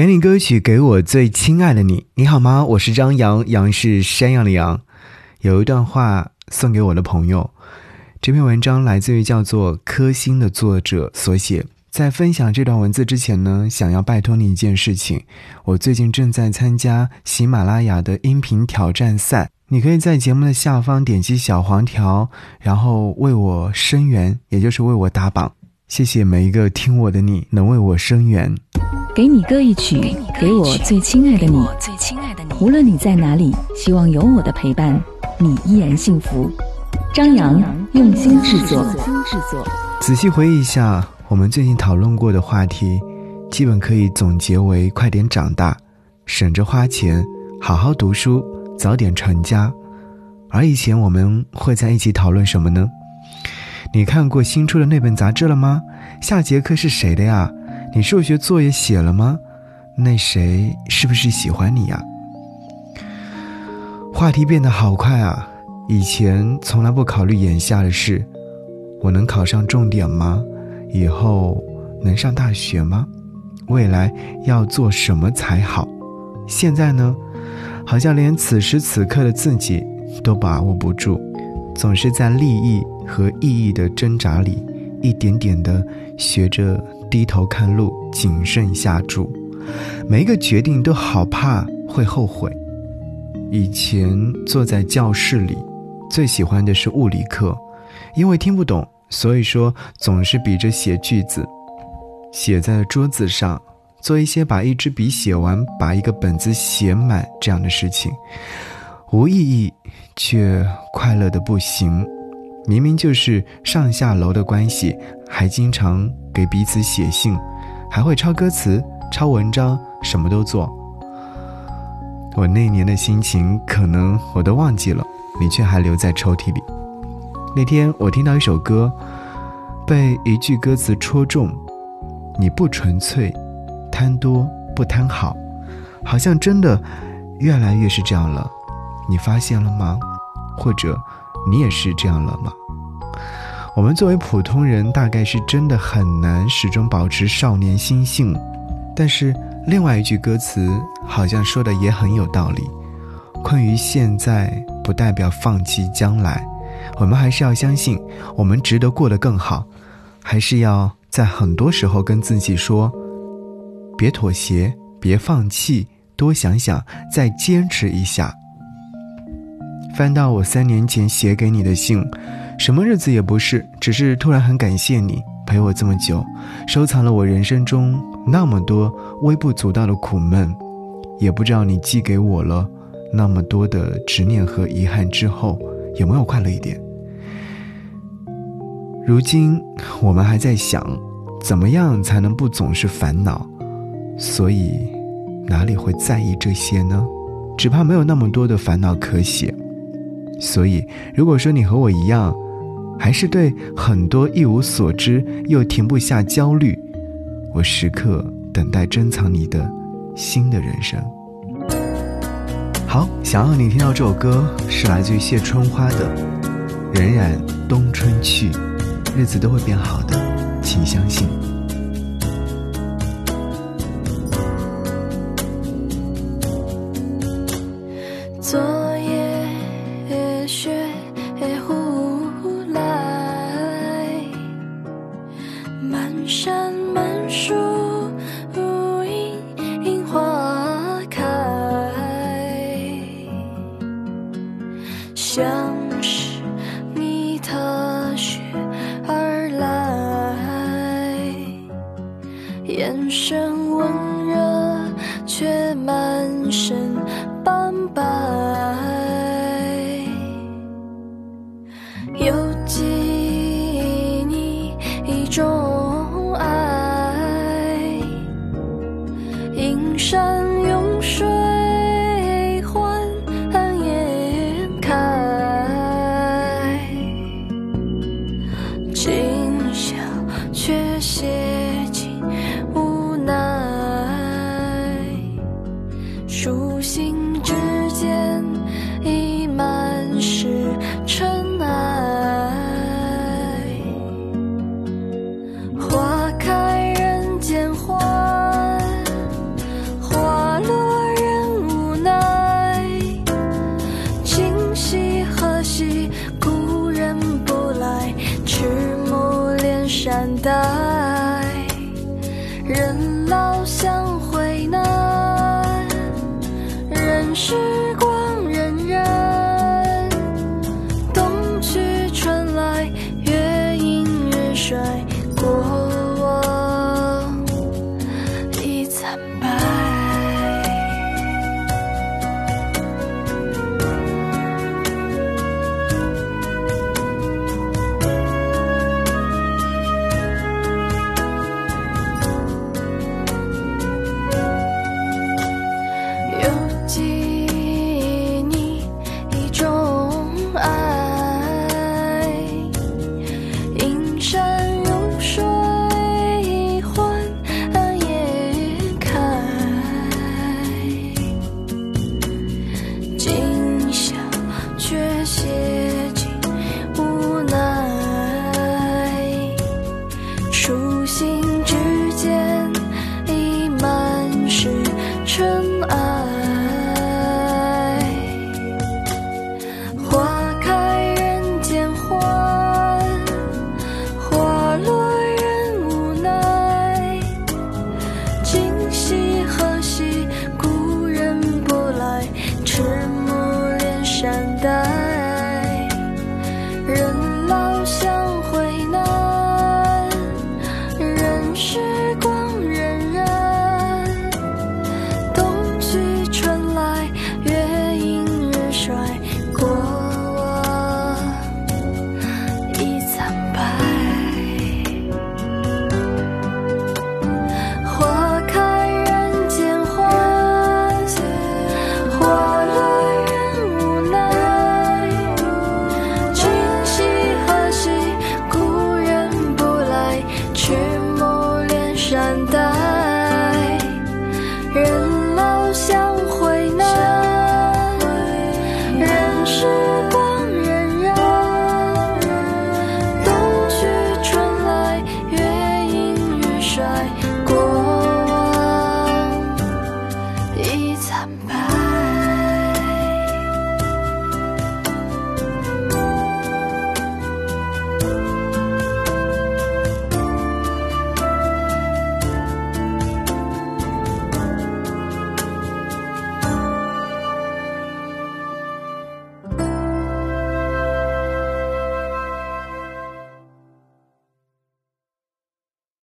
给你歌曲，给我最亲爱的你。你好吗？我是张扬，杨是山羊的羊。有一段话送给我的朋友。这篇文章来自于叫做柯星的作者所写。在分享这段文字之前呢，想要拜托你一件事情。我最近正在参加喜马拉雅的音频挑战赛，你可以在节目的下方点击小黄条，然后为我声援，也就是为我打榜。谢谢每一个听我的你，能为我声援。给你歌一曲，给我最亲爱的你。无论你在哪里，希望有我的陪伴，你依然幸福。张扬用心制作。仔细回忆一下，我们最近讨论过的话题，基本可以总结为：快点长大，省着花钱，好好读书，早点成家。而以前我们会在一起讨论什么呢？你看过新出的那本杂志了吗？下节课是谁的呀？你数学作业写了吗？那谁是不是喜欢你呀？话题变得好快啊！以前从来不考虑眼下的事，我能考上重点吗？以后能上大学吗？未来要做什么才好？现在呢？好像连此时此刻的自己都把握不住，总是在利益和意义的挣扎里，一点点的学着。低头看路，谨慎下注，每一个决定都好怕会后悔。以前坐在教室里，最喜欢的是物理课，因为听不懂，所以说总是比着写句子，写在桌子上，做一些把一支笔写完，把一个本子写满这样的事情，无意义却快乐的不行。明明就是上下楼的关系，还经常给彼此写信，还会抄歌词、抄文章，什么都做。我那年的心情，可能我都忘记了，你却还留在抽屉里。那天我听到一首歌，被一句歌词戳中：“你不纯粹，贪多不贪好，好像真的越来越是这样了。”你发现了吗？或者你也是这样了吗？我们作为普通人，大概是真的很难始终保持少年心性。但是另外一句歌词好像说的也很有道理：困于现在，不代表放弃将来。我们还是要相信，我们值得过得更好。还是要在很多时候跟自己说：别妥协，别放弃，多想想，再坚持一下。翻到我三年前写给你的信。什么日子也不是，只是突然很感谢你陪我这么久，收藏了我人生中那么多微不足道的苦闷，也不知道你寄给我了那么多的执念和遗憾之后，有没有快乐一点？如今我们还在想，怎么样才能不总是烦恼？所以哪里会在意这些呢？只怕没有那么多的烦恼可写。所以如果说你和我一样，还是对很多一无所知，又停不下焦虑。我时刻等待珍藏你的新的人生。好，想要你听到这首歌，是来自于谢春花的《荏苒冬春去》，日子都会变好的，请相信。身温热，却满身斑白。犹记你一种爱，阴山人老相会难人世故简单。